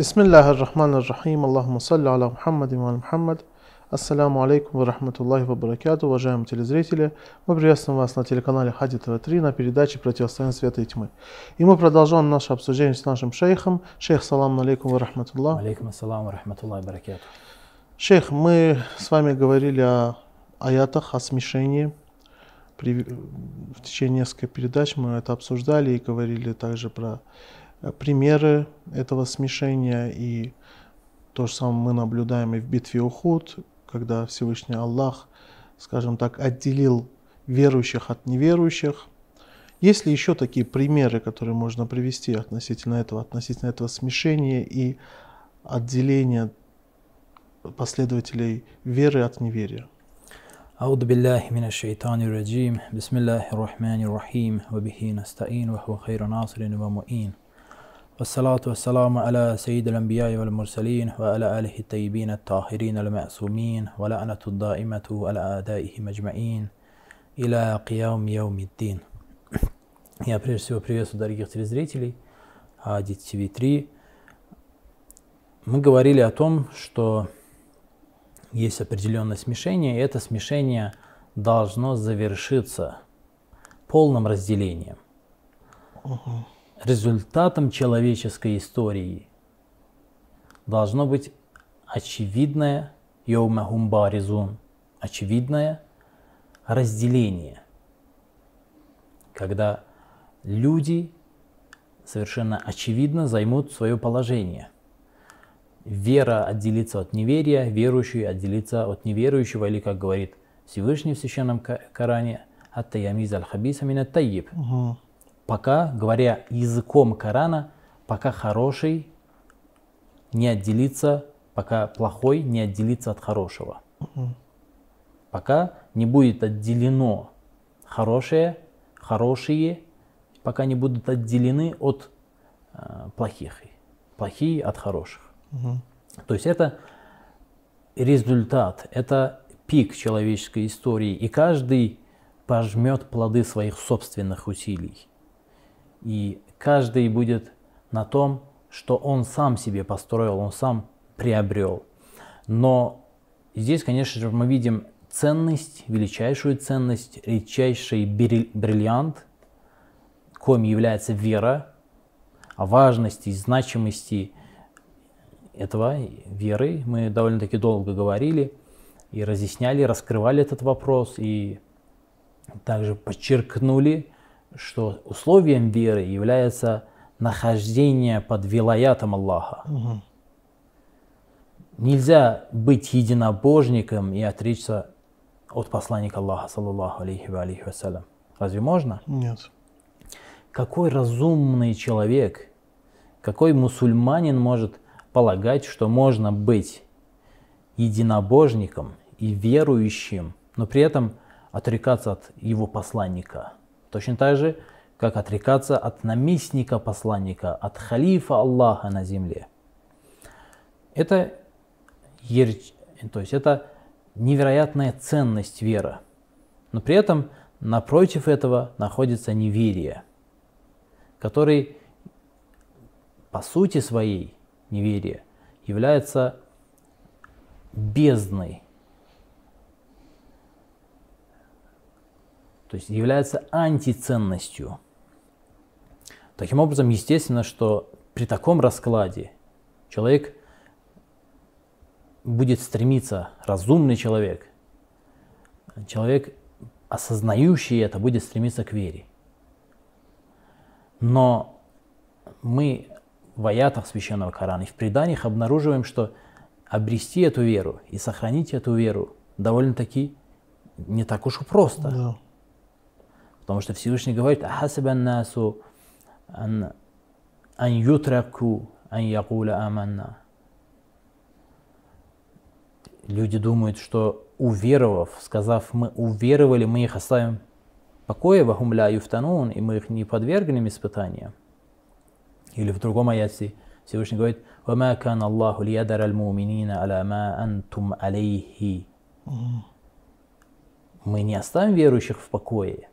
بسم الله الرحمن الرحيم اللهم صل على محمد وعلى محمد Ассаляму алейкум ва рахматуллахи ва баракату, уважаемые телезрители. Мы приветствуем вас на телеканале Хади ТВ3 на передаче «Противостояние света и тьмы». И мы продолжаем наше обсуждение с нашим шейхом. Шейх, салам алейкум ва рахматуллах. Алейкум ассалам ва рахматуллахи баракату. Шейх, мы с вами говорили о аятах, о смешении. При, в течение нескольких передач мы это обсуждали и говорили также про э, примеры этого смешения. И то же самое мы наблюдаем и в битве Ухуд, когда Всевышний Аллах, скажем так, отделил верующих от неверующих. Есть ли еще такие примеры, которые можно привести относительно этого, относительно этого смешения и отделения последователей веры от неверия? أعوذ بالله من الشيطان الرجيم بسم الله الرحمن الرحيم وبه نستعين وهو خير ناصر ومؤين والصلاة والسلام على سيد الأنبياء والمرسلين وعلى آله الطيبين الطاهرين المعصومين ولعنة الدائمة على أعدائهم أجمعين إلى قيام يوم الدين Я прежде всего приветствую дорогих телезрителей Ади ТВ 3. Мы говорили о том, что есть определенное смешение, и это смешение должно завершиться полным разделением. Угу. Результатом человеческой истории должно быть очевидное йоумахумбаризун, очевидное разделение, когда люди совершенно очевидно займут свое положение. Вера отделится от неверия, верующий отделится от неверующего, или, как говорит Всевышний в Священном Коране, «Ат-таямиз аль-хабиса мин Угу. Пока, говоря языком Корана, пока хороший не отделится, пока плохой не отделится от хорошего. Пока не будет отделено хорошее, хорошие, пока не будут отделены от э, плохих, плохие от хороших. Угу. То есть это результат, это пик человеческой истории, и каждый пожмет плоды своих собственных усилий. И каждый будет на том, что он сам себе построил, он сам приобрел. Но здесь, конечно же, мы видим ценность, величайшую ценность, редчайший бриллиант, коим является вера, о важности и значимости этого веры мы довольно-таки долго говорили и разъясняли, раскрывали этот вопрос и также подчеркнули, что условием веры является нахождение под вилаятом Аллаха. Угу. Нельзя быть единобожником и отречься от посланника Аллаха, саллаллаху алейхи ва алейхи вассалям. Разве можно? Нет. Какой разумный человек, какой мусульманин может полагать, что можно быть единобожником и верующим, но при этом отрекаться от его посланника? Точно так же, как отрекаться от наместника посланника, от халифа Аллаха на земле. Это, то есть это невероятная ценность вера. Но при этом напротив этого находится неверие, который по сути своей неверие является бездной, то есть является антиценностью. Таким образом, естественно, что при таком раскладе человек будет стремиться, разумный человек, человек, осознающий это, будет стремиться к вере. Но мы в аятах Священного Корана и в преданиях обнаруживаем, что обрести эту веру и сохранить эту веру довольно-таки не так уж и просто. Да. Потому что Всевышний говорит, «Ахасабан насу ан ан ютраку ан якуля аманна». Люди думают, что уверовав, сказав «мы уверовали, мы их оставим в покое, вахум ля юфтанун, и мы их не подвергнем испытаниям. Или в другом аяте Всевышний говорит «Вама кан Аллаху лиядар аль-муминина аля ма антум алейхи». Мы не оставим верующих в покое.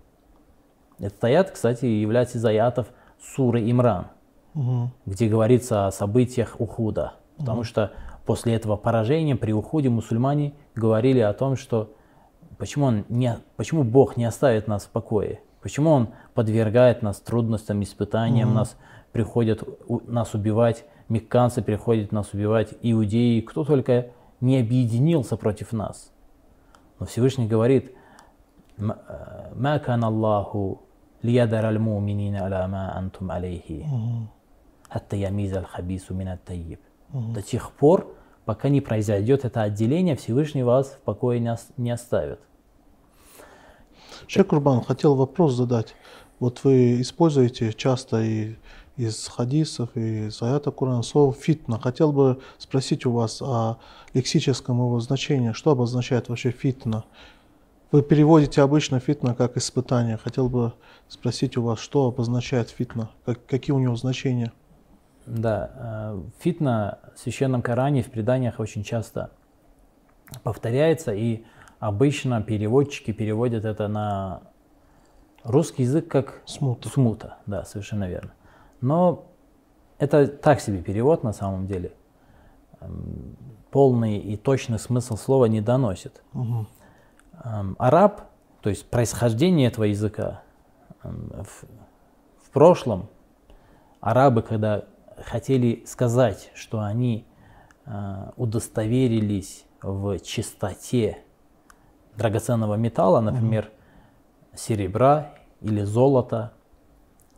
Этот аят, кстати, является из аятов суры Имран. Мгм. где говорится о событиях Ухуда. Потому что после этого поражения при Уходе мусульмане говорили о том, что почему, он не, почему Бог не оставит нас в покое, почему Он подвергает нас трудностям, испытаниям, нас приходят у- нас убивать, мекканцы приходят нас убивать, иудеи, кто только не объединился против нас. Но Всевышний говорит, «М- э, «Ма кан Аллаху лиядар аль-муминина аля ма антум алейхи, хатта ямиз аль-хабису мин ат-тайиб». До тех пор, пока не произойдет это отделение, Всевышний вас в покое не оставит. Шейх Курбан, хотел вопрос задать. Вот вы используете часто и из хадисов, и из аята Курана слово фитна. Хотел бы спросить у вас о лексическом его значении. Что обозначает вообще фитна? Вы переводите обычно фитна как испытание. Хотел бы спросить у вас, что обозначает фитна? Как- какие у него значения? Да, э, фитна в священном Коране, в преданиях очень часто повторяется, и обычно переводчики переводят это на русский язык как Смута. смута. Да, совершенно верно. Но это так себе перевод на самом деле. Эм, Полный и точный смысл слова не доносит. Мгм. Араб, то есть происхождение этого языка, в, в прошлом арабы, когда хотели сказать, что они э, удостоверились в чистоте драгоценного металла, например, серебра или золота,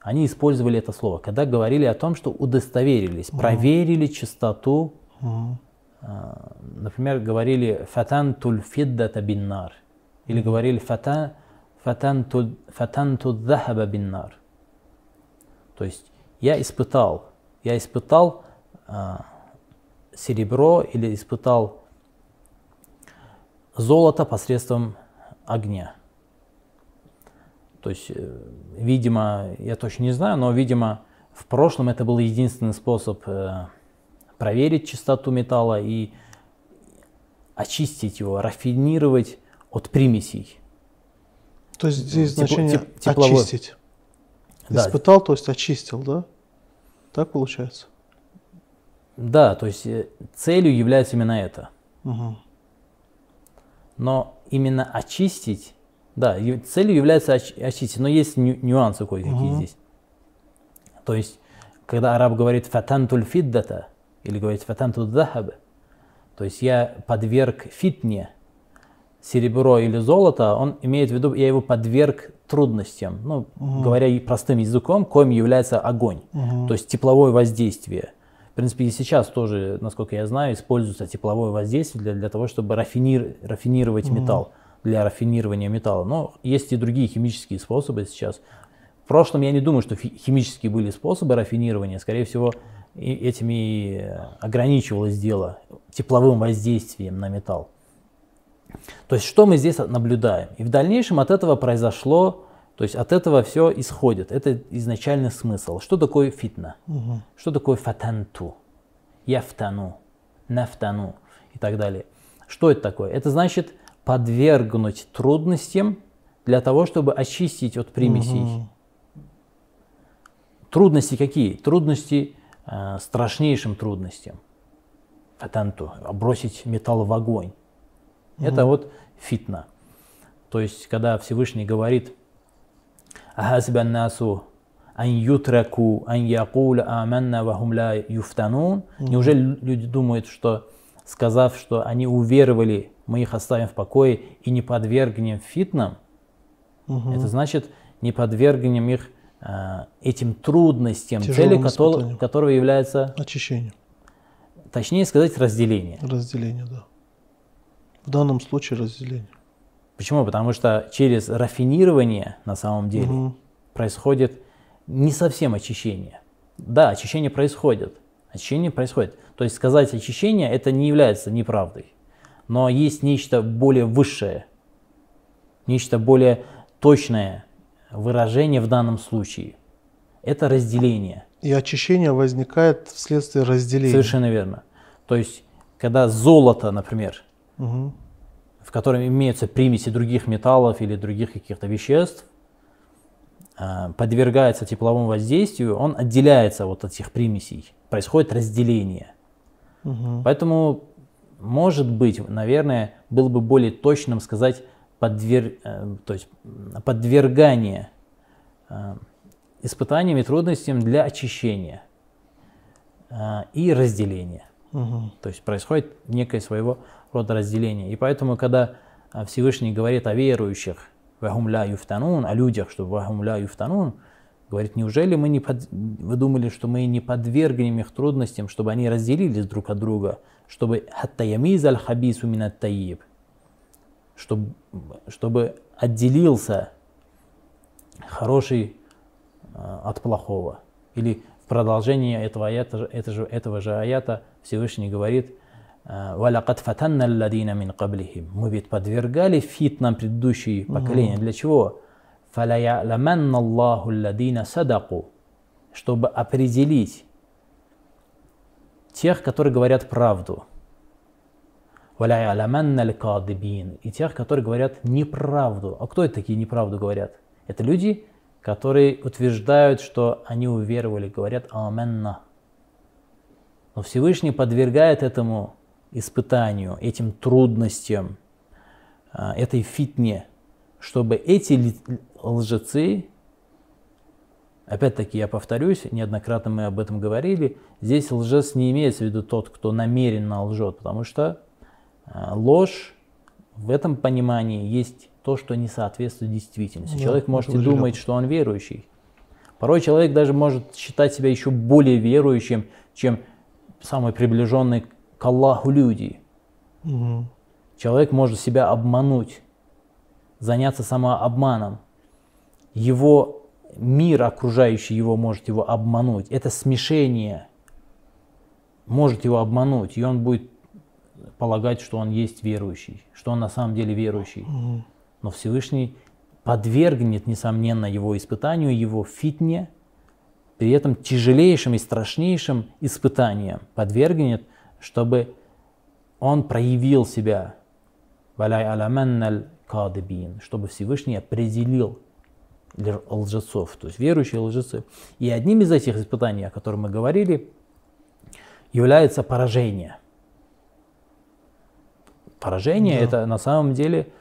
они использовали это слово, когда говорили о том, что удостоверились, проверили чистоту а, например, говорили «фатан туль фиддата биннар» или говорили «фатан, фатан, туль, фатан захаба биннар». То есть я испытал, я испытал а, серебро или испытал золото посредством огня. То есть, видимо, я точно не знаю, но, видимо, в прошлом это был единственный способ проверить чистоту металла и очистить его, рафинировать от примесей. То есть здесь Тепло- значение теп- тепловой. очистить. Да. Испытал, то есть очистил, да? Так получается? Да, то есть э, целью является именно это. Мгм. Но именно очистить, да, целью является оч- очистить, но есть ню- нюансы кое-какие Мгм. здесь. То есть, когда араб говорит фатантуль фиддата, или говорит фатантуль захаба, то есть я подверг фитне серебро или золото, он имеет в виду, я его подверг трудностям, ну, говоря и простым языком, коим является огонь, то есть тепловое воздействие. В принципе, и сейчас тоже, насколько я знаю, используется тепловое воздействие для, для того, чтобы рафинир- рафинировать металл, для рафинирования металла. Но есть и другие химические способы сейчас. В прошлом я не думаю, что химические были способы рафинирования. Скорее всего, и этим и э, ограничивалось дело тепловым воздействием на металл. То есть что мы здесь наблюдаем? И в дальнейшем от этого произошло, то есть от этого все исходит. Это изначальный смысл. Что такое фитна? Что такое фатанту? Яфтану, нафтану и так далее. Что это такое? Это значит подвергнуть трудностям для того, чтобы очистить от примесей. Трудности какие? Трудности э, страшнейшим трудностям. Фатанту, бросить металл в огонь. Это вот фитна. То есть, когда Всевышний говорит, «Ахасиба насу ан ютраку ан якуля аманна вахум ла юфтанун». Неужели люди думают, что, сказав, что они уверовали, мы их оставим в покое и не подвергнем фитнам, это значит, не подвергнем их а, этим трудностям, целью которого, которого является, Очищение, точнее сказать, разделение. разделение, да. В данном случае разделение. Почему? Потому что через рафинирование на самом деле Мгм. происходит не совсем очищение. Да, очищение происходит. Очищение происходит. То есть сказать очищение это не является неправдой. Но есть нечто более высшее, нечто более точное выражение в данном случае. Это разделение. И очищение возникает вследствие разделения. Совершенно верно. То есть, когда золото, например, Мгм. в котором имеются примеси других металлов или других каких-то веществ, э, подвергается тепловому воздействию, он отделяется вот от этих примесей. Происходит разделение. Мгм. Поэтому, может быть, наверное, было бы более точным сказать подвер... э, то есть, подвергание э, испытаниям и трудностям для очищения э, и разделения. Мгм. То есть происходит некое своего рода разделение. И поэтому, когда а, Всевышний говорит о верующих, «Вахум ля юфтанун», о людях, что «Вахум ля юфтанун», говорит, неужели мы не под... вы думали, что мы не подвергнем их трудностям, чтобы они разделились друг от друга, чтобы «хатта ямиз аль хабису мин таиб», чтобы, чтобы отделился хороший а, от плохого. Или в продолжении этого, аята, этого же аята Всевышний говорит «Валякад фатанна алладина мин qablihim». Мы ведь подвергали фитнам предыдущие поколения. Для чего? «Фалая'ламанна Аллаху алладина садаку». Чтобы определить тех, которые говорят правду. «Валя'ламанна аль-кадибин». И тех, которые говорят неправду. А кто это такие неправду говорят? Это люди, которые утверждают, что они уверовали, говорят «Аменна». Но Всевышний подвергает этому испытанию, этим трудностям, а, этой фитне, чтобы эти лжецы, опять-таки я повторюсь, неоднократно мы об этом говорили, здесь лжец не имеется в виду тот, кто намеренно лжет, потому что а, ложь в этом понимании есть то, что не соответствует действительности. Да, Человек может и думать, что он верующий. Порой человек даже может считать себя еще более верующим, чем самый приближенный к Аллаху люди. Мгм. Человек может себя обмануть, заняться самообманом. Его мир окружающий его может его обмануть. Это смешение может его обмануть, и он будет полагать, что он есть верующий, что он на самом деле верующий. Мгм. Но Всевышний подвергнет, несомненно, его испытанию, его фитне, при этом тяжелейшим и страшнейшим испытанием подвергнет, чтобы он проявил себя, «Валяй аламанналь кадыбин», чтобы Всевышний определил лж- лжецов, то есть верующие лжецы. И одним из этих испытаний, о котором мы говорили, является поражение. Поражение Да. это на самом деле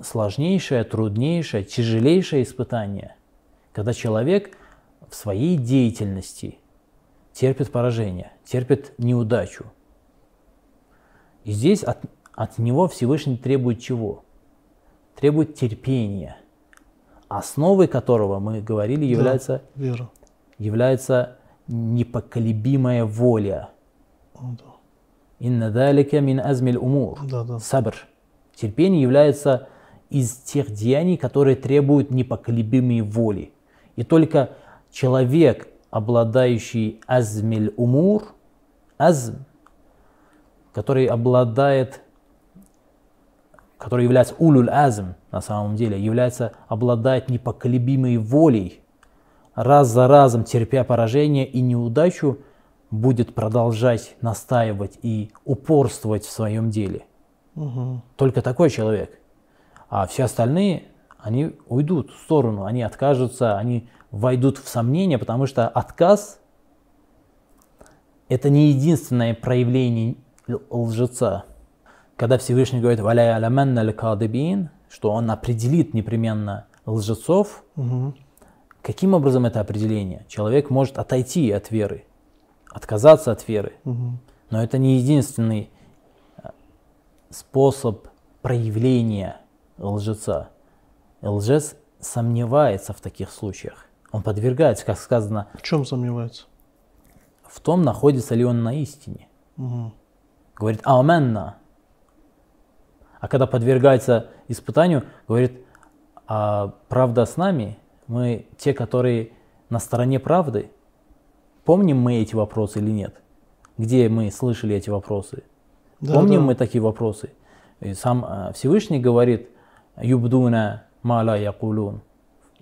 сложнейшее, труднейшее, тяжелейшее испытание, когда человек в своей деятельности терпит поражение, терпит неудачу. И здесь от, от него Всевышний требует чего? Требует терпения, основой которого, мы говорили, Да, является, Вера. является непоколебимая воля. Да. Инна далика мин азмиль умур. Да, да. Сабр. Терпение является из тех деяний, которые требуют непоколебимой воли. И только человек, обладающий азмиль умур, азм, который обладает, который является улюль азм на самом деле, является, обладает непоколебимой волей, раз за разом терпя поражение и неудачу, будет продолжать настаивать и упорствовать в своем деле. Мгм. Только такой человек. А все остальные, они уйдут в сторону, они откажутся, они войдут в сомнение, потому что отказ – это не единственное проявление лжеца. Когда Всевышний говорит «Валяй аляманна кадыбин», что он определит непременно лжецов, Мгм. каким образом это определение? Человек может отойти от веры, отказаться от веры, Мгм. но это не единственный э, способ проявления лжеца. Лжец сомневается в таких случаях. Он подвергается, как сказано, В чем сомневается? в том, находится ли он на истине. Мгм. Говорит «Аменна». А когда подвергается испытанию, говорит «А правда с нами? Мы те, которые на стороне правды?» Помним мы эти вопросы или нет? Где мы слышали эти вопросы? Да, Помним да. мы такие вопросы? И сам э, Всевышний говорит «Юбдуна маля якулун»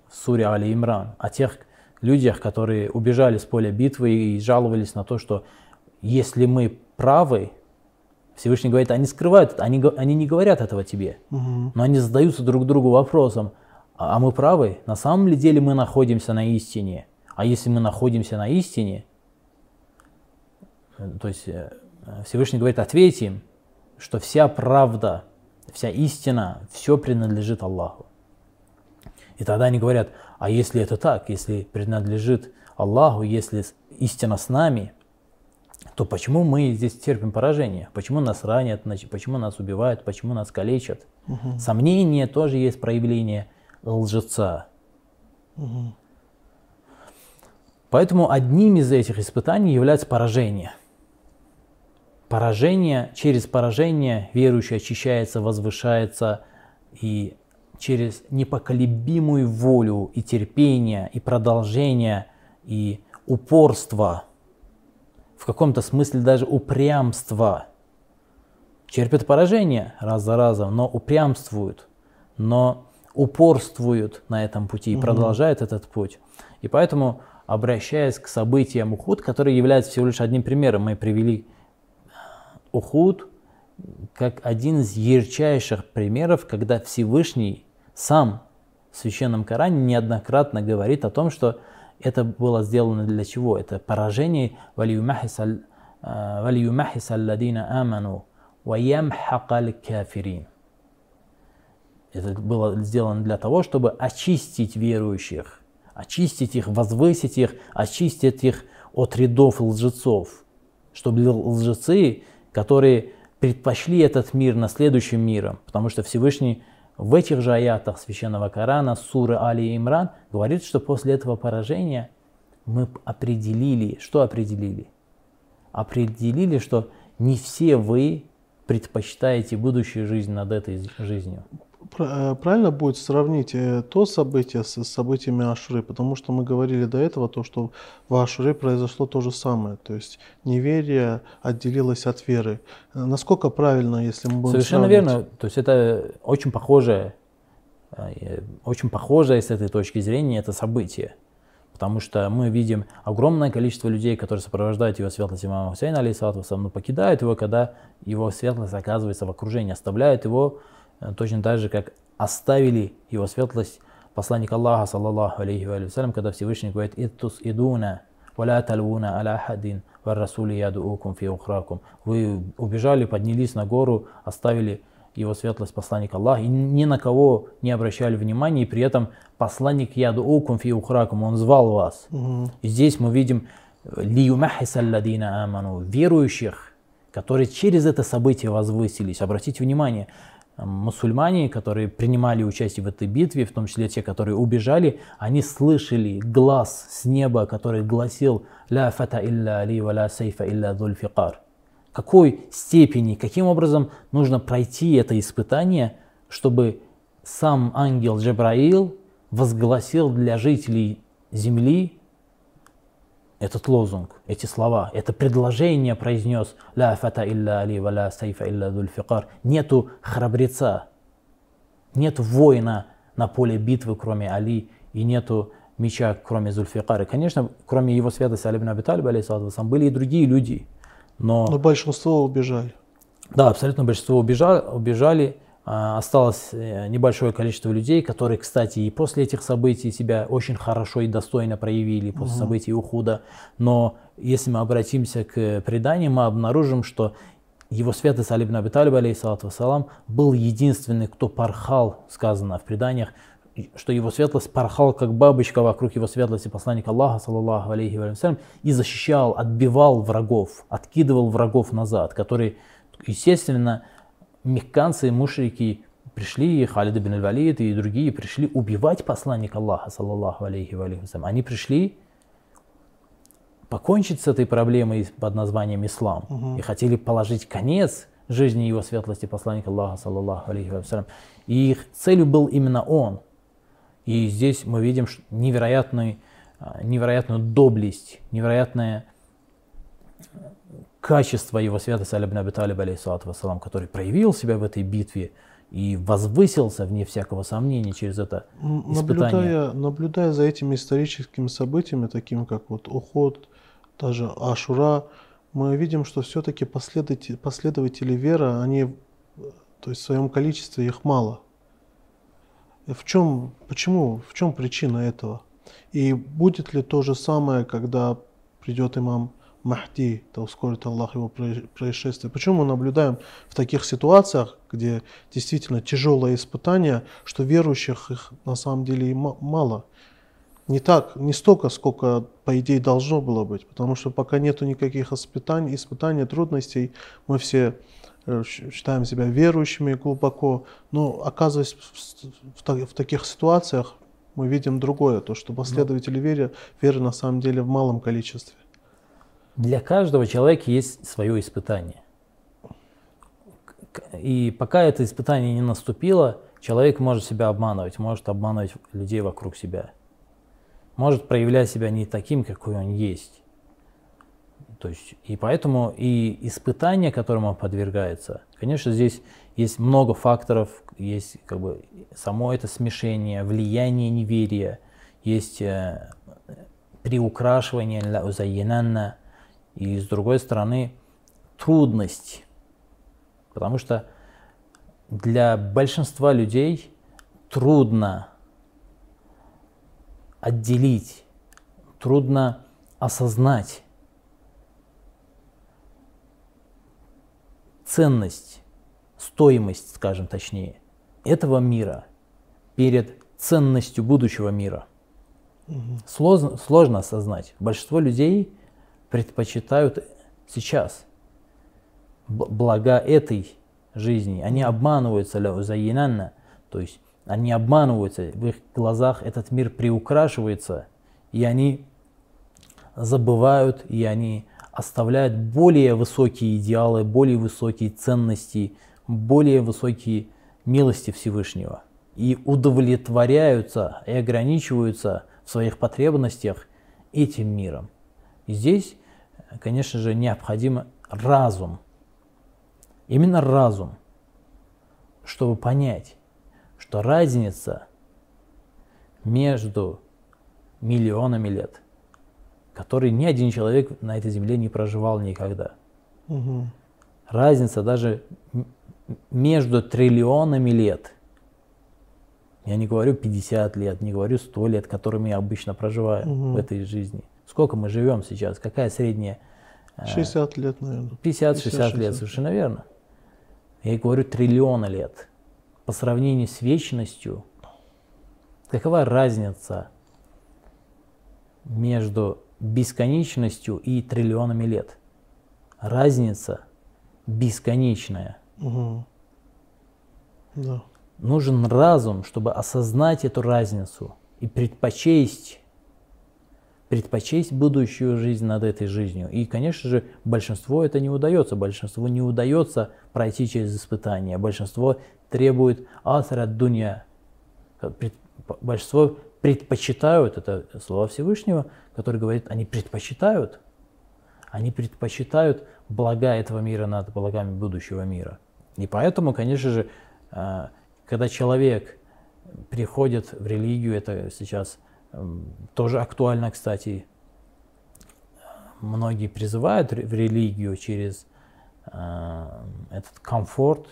в суре Али Имран о тех людях, которые убежали с поля битвы и жаловались на то, что если мы правы, Всевышний говорит, они скрывают это, они, они не говорят этого тебе, Мгм. но они задаются друг другу вопросом, а а мы правы, на самом ли деле мы находимся на истине. А если мы находимся на истине, э, то есть э, Всевышний говорит, ответь им, что вся правда, вся истина, все принадлежит Аллаху. И тогда они говорят, а если это так, если принадлежит Аллаху, если истина с нами, то почему мы здесь терпим поражение? Почему нас ранят, почему нас убивают, почему нас калечат? Мгм. Сомнение тоже есть проявление лжеца. Мгм. Поэтому одним из этих испытаний является поражение. Поражение, через поражение верующий очищается, возвышается и через непоколебимую волю и терпение, и продолжение, и упорство, в каком-то смысле даже упрямство, терпят поражение раз за разом, но упрямствуют, но упорствуют на этом пути и продолжают этот путь. И поэтому, обращаясь к событиям Ухуд, которые являются всего лишь одним примером, мы привели Ухуд как один из ярчайших примеров, когда Всевышний сам в Священном Коране неоднократно говорит о том, что это было сделано для чего? Это поражение «Валиюмахис алладина аману ваямхакаль кафирин». Это было сделано для того, чтобы очистить верующих, очистить их, возвысить их, очистить их от рядов лжецов, чтобы лжецы, которые предпочли этот мир на следующим миром, потому что Всевышний в этих же аятах Священного Корана, суры Али Имран, говорит, что после этого поражения мы определили, что определили? Определили, что не все вы предпочитаете будущую жизнь над этой жизнью. Э, Правильно будет сравнить э, то событие с событиями Ашуры, потому что мы говорили до этого, то, что в Ашуре произошло то же самое, то есть неверие отделилось от веры. Э, Насколько правильно, если мы будем Совершенно сравнивать? верно. То есть это очень похожее, очень похожее с этой точки зрения это событие. Потому что мы видим огромное количество людей, которые сопровождают его светлость имама Хусейна, но покидают его, когда его светлость оказывается в окружении, оставляют его точно так же, как оставили его светлость посланник Аллаха, саллаллаху алейхи ва салям, когда Всевышний говорит «Иттус идуна, валя талвуна аля хадин, ва расули ядуукум фи ухракум». Вы убежали, поднялись на гору, оставили его светлость посланник Аллаха, и ни на кого не обращали внимания, и при этом посланник ядуукум фи ухракум, он звал вас. Мгм. И здесь мы видим лиюмахис алладина аману, верующих, которые через это событие возвысились. Обратите внимание, э, мусульмане, которые принимали участие в этой битве, в том числе те, которые убежали, они слышали глаз с неба, который гласил «Ля фата илля али ва ля сейфа илля дульфикар». Какой степени, каким образом нужно пройти это испытание, чтобы сам ангел Джабраил возгласил для жителей земли этот лозунг, эти слова, это предложение произнес «Ля фата илля али ва ля сайфа илля дульфикар». Нету храбреца, нет воина на поле битвы, кроме Али, и нету меча, кроме Зульфикара. Конечно, кроме его святости Али ибн Аби Талиба, были и другие люди, но Но большинство убежали. да, абсолютно большинство убежали, убежали. А, Осталось э, небольшое количество людей, которые, кстати, и после этих событий себя очень хорошо и достойно проявили, после событий Ухуда. Но если мы обратимся к преданиям, мы обнаружим, что его святость Али ибн Аби Талиб, алейхиссалату вассалам, был единственный, кто порхал, сказано в преданиях, что его светлость порхал, как бабочка вокруг его светлости посланника Аллаха, саллаллаху алейхи ва салям, и защищал, отбивал врагов, откидывал врагов назад, которые, естественно, мекканцы, мушрики пришли, Халид ибн валид и другие пришли убивать посланника Аллаха, саллаллаху алейхи ва салям. Они пришли покончить с этой проблемой под названием ислам и хотели положить конец жизни его светлости посланника Аллаха, саллаллаху алейхи ва. И их целью был именно он. И здесь мы видим а, невероятную доблесть, невероятное качество его святости Али ибн Аби Талиба, алейхиссалату вассалам, который проявил себя в этой битве и возвысился, вне всякого сомнения, через это испытание. Наблюдая, наблюдая за этими историческими событиями, такими как вот Уход, даже Ашура, мы видим, что все-таки последователи, последователи веры, они, э, то есть в своем количестве их мало. В чем, почему, в чем причина этого? И будет ли то же самое, когда придет имам Махди, да ускорит Аллах его происшествие. Почему мы наблюдаем в таких ситуациях, где действительно тяжелое испытание, что верующих их на самом деле и мало? Не так, не столько, сколько по идее должно было быть, потому что пока нету никаких испытаний, испытаний, трудностей, мы все э, считаем себя верующими глубоко, но оказываясь в, в, в таких ситуациях, мы видим другое, то, что последователи веры, веры на самом деле в малом количестве. Для каждого человека есть свое испытание. И пока это испытание не наступило, человек может себя обманывать, может обманывать людей вокруг себя. Может проявлять себя не таким, какой он есть. То есть, и поэтому и испытания, которым он подвергается, конечно, здесь есть много факторов, есть как бы само это смешение, влияние неверия, есть э, приукрашивание узайянанна, и с другой стороны трудность, потому что для большинства людей трудно отделить, трудно осознать ценность, стоимость, скажем точнее, этого мира перед ценностью будущего мира. Угу. Сложно, сложно осознать. Большинство людей предпочитают сейчас блага этой жизни. Они обманываются заинанна, то есть они обманываются, в их глазах этот мир приукрашивается, и они забывают, и они оставляют более высокие идеалы, более высокие ценности, более высокие милости Всевышнего. И удовлетворяются и ограничиваются в своих потребностях этим миром. И здесь, конечно же, необходим разум. Именно разум, чтобы понять, что разница между миллионами лет, которые ни один человек на этой земле не проживал никогда. Угу. Разница даже между триллионами лет. Я не говорю 50 лет, не говорю 100 лет, которыми я обычно проживаю угу. в этой жизни – Сколько мы живем сейчас? Какая средняя? 60 э, лет, наверное. 50-60 лет, совершенно верно. Я говорю триллиона лет. По сравнению с вечностью, какова разница между бесконечностью и триллионами лет? Разница бесконечная. Угу. Да. Нужен разум, чтобы осознать эту разницу и предпочесть предпочесть будущую жизнь над этой жизнью. И, конечно же, большинству это не удается. Большинству не удается пройти через испытания. Большинство требует асра дунья. Большинство предпочитают, это слово Всевышнего, который говорит, они предпочитают, они предпочитают блага этого мира над благами будущего мира. И поэтому, конечно же, а, когда человек приходит в религию, это сейчас тоже актуально, кстати. Многие призывают в религию через э, этот комфорт,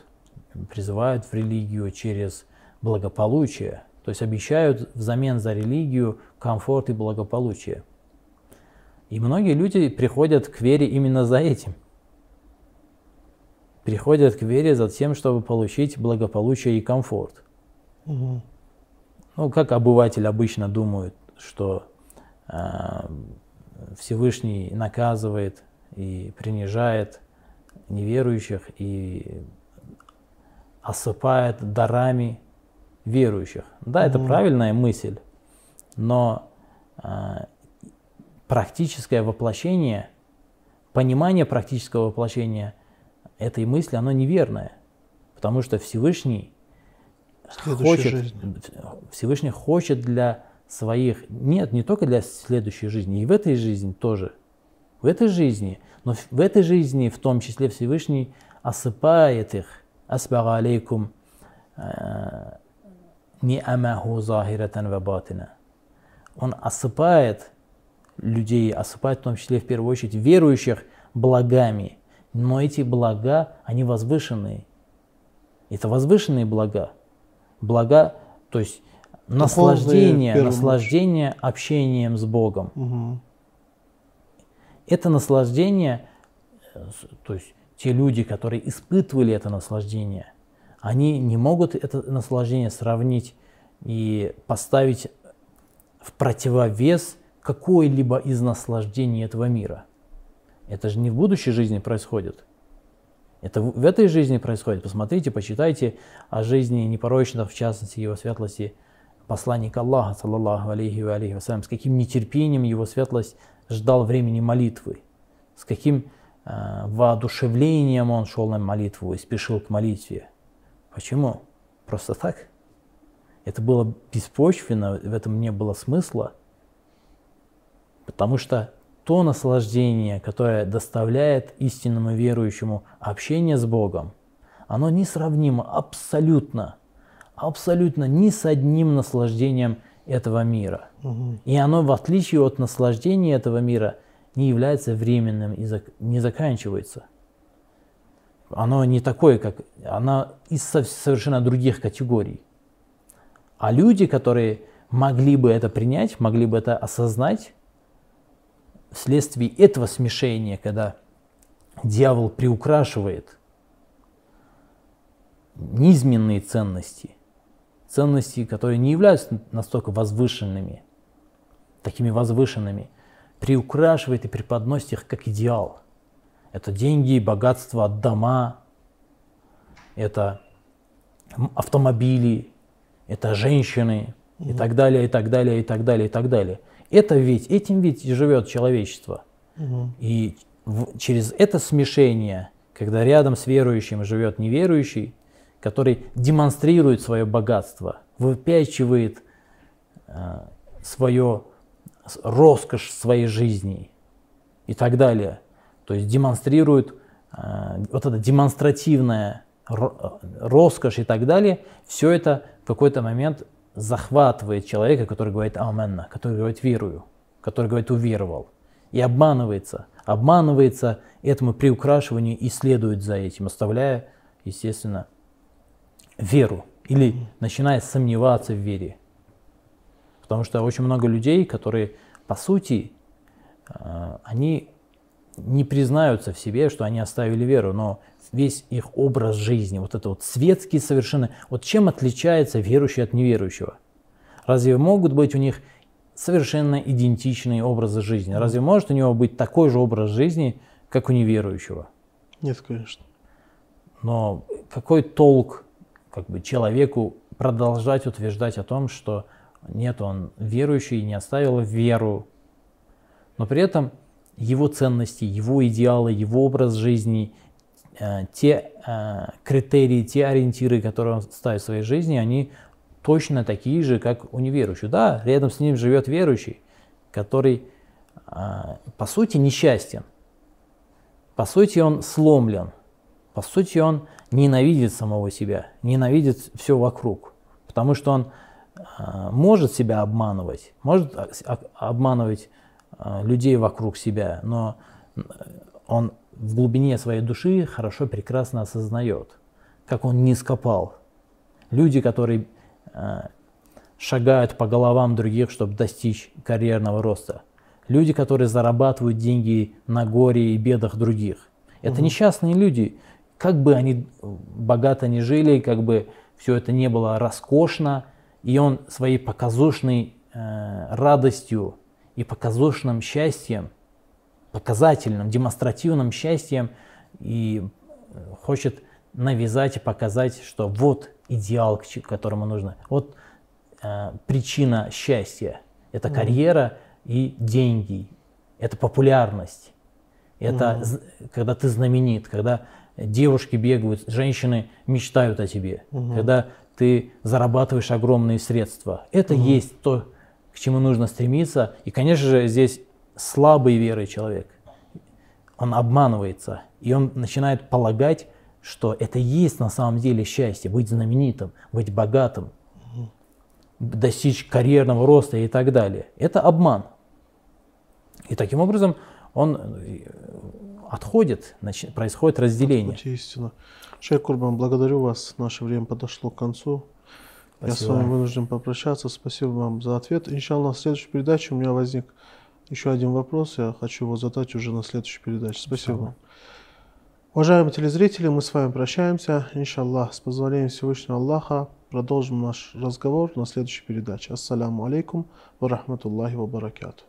призывают в религию через благополучие. То есть обещают взамен за религию комфорт и благополучие. И многие люди приходят к вере именно за этим. Приходят к вере за тем, чтобы получить благополучие и комфорт. Угу. Ну, как обыватель обычно думает, что э, Всевышний наказывает и принижает неверующих и осыпает дарами верующих. Да, mm-hmm. это правильная мысль, но э, практическое воплощение, понимание практического воплощения этой мысли, оно неверное. Потому что Всевышний хочет, жизни. Всевышний хочет для своих, нет, не только для следующей жизни, и в этой жизни тоже. В этой жизни, но в этой жизни в том числе Всевышний осыпает их. Асбага алейкум э, ни'амаху захиратан ва батина. Он осыпает людей, осыпает в том числе в первую очередь верующих благами. Но эти блага, они возвышенные. Это возвышенные блага блага То есть Духовные, наслаждение, в первую наслаждение общением с Богом. Мгм. Это наслаждение, то есть те люди, которые испытывали это наслаждение, они не могут это наслаждение сравнить и поставить в противовес какой-либо из наслаждений этого мира. Это же не в будущей жизни происходит. Это в этой жизни происходит. Посмотрите, почитайте о жизни непорочного, в частности, его светлости, посланника Аллаха, саллаллаху алейхи ва алейхи вассалям, с каким нетерпением его светлость ждал времени молитвы, с каким э, воодушевлением он шел на молитву и спешил к молитве. Почему? Просто так? Это было беспочвенно, в этом не было смысла. Потому что то наслаждение, которое доставляет истинному верующему общение с Богом, оно несравнимо абсолютно, абсолютно ни с одним наслаждением этого мира. Мгм. И оно, в отличие от наслаждения этого мира, не является временным и не заканчивается. Оно не такое, как... Оно из со- совершенно других категорий. А люди, которые могли бы это принять, могли бы это осознать, вследствие этого смешения, когда дьявол приукрашивает низменные ценности, ценности, которые не являются настолько возвышенными, такими возвышенными, приукрашивает и преподносит их как идеал. Это деньги, богатство, дома, это автомобили, это женщины и так далее, и так далее, и так далее, и так далее. Это ведь, этим ведь живет человечество. Мгм. И в- через это смешение, когда рядом с верующим живет неверующий, который демонстрирует свое богатство, выпячивает э, свое роскошь своей жизни и так далее. То есть демонстрирует э, вот это демонстративная ро- э, роскошь и так далее. Все это в какой-то момент захватывает человека, который говорит «Аменна», который говорит «верую», который говорит «уверовал» и обманывается. Обманывается этому приукрашиванию и следует за этим, оставляя, естественно, веру или начинает сомневаться в вере. Потому что очень много людей, которые, по сути, э, они не признаются в себе, что они оставили веру, но весь их образ жизни, вот это вот светский совершенно, вот чем отличается верующий от неверующего? Разве могут быть у них совершенно идентичные образы жизни? Разве может у него быть такой же образ жизни, как у неверующего? Нет, конечно. Но какой толк как бы, человеку продолжать утверждать о том, что нет, он верующий, не оставил веру, но при этом его ценности, его идеалы, его образ жизни, э, те э, критерии, те ориентиры, которые он ставит в своей жизни, они точно такие же, как у неверующего. Да, рядом с ним живет верующий, который э, по сути несчастен, по сути он сломлен, по сути он ненавидит самого себя, ненавидит все вокруг, потому что он может себя обманывать, может а- обманывать людей вокруг себя, но э, он в глубине своей души хорошо, прекрасно осознает, как он не скопал. Люди, которые э, шагают по головам других, чтобы достичь карьерного роста. Люди, которые зарабатывают деньги на горе и бедах других. Это несчастные люди. Как бы они богато не жили, как бы все это не было роскошно, и он своей показушной э, радостью и показушным счастьем, показательным, демонстративным счастьем и э, хочет навязать и показать, что вот идеал, к которому нужно. Вот э, причина счастья. Это карьера и деньги. Это популярность. Это з- когда ты знаменит, когда девушки бегают, женщины мечтают о тебе, когда ты зарабатываешь огромные средства. Это есть то, к чему нужно стремиться. И, конечно же, здесь слабый верой человек. Он обманывается, и он начинает полагать, что это есть на самом деле счастье, быть знаменитым, быть богатым, достичь карьерного роста и так далее. Это обман. И таким образом он э, отходит, происходит разделение. Будьте истина. Шейх Курбан, благодарю вас. Наше время подошло к концу. Я с вами вынужден попрощаться. Спасибо вам за ответ. Иншаллах, в следующей передаче у меня возник еще один вопрос. Я хочу его задать уже на следующей передаче. Спасибо вам. Уважаемые телезрители, мы с вами прощаемся. Иншаллах, с позволением Всевышнего Аллаха, продолжим наш разговор на следующей передаче. Ассаляму алейкум ва рахматуллахи ва баракату.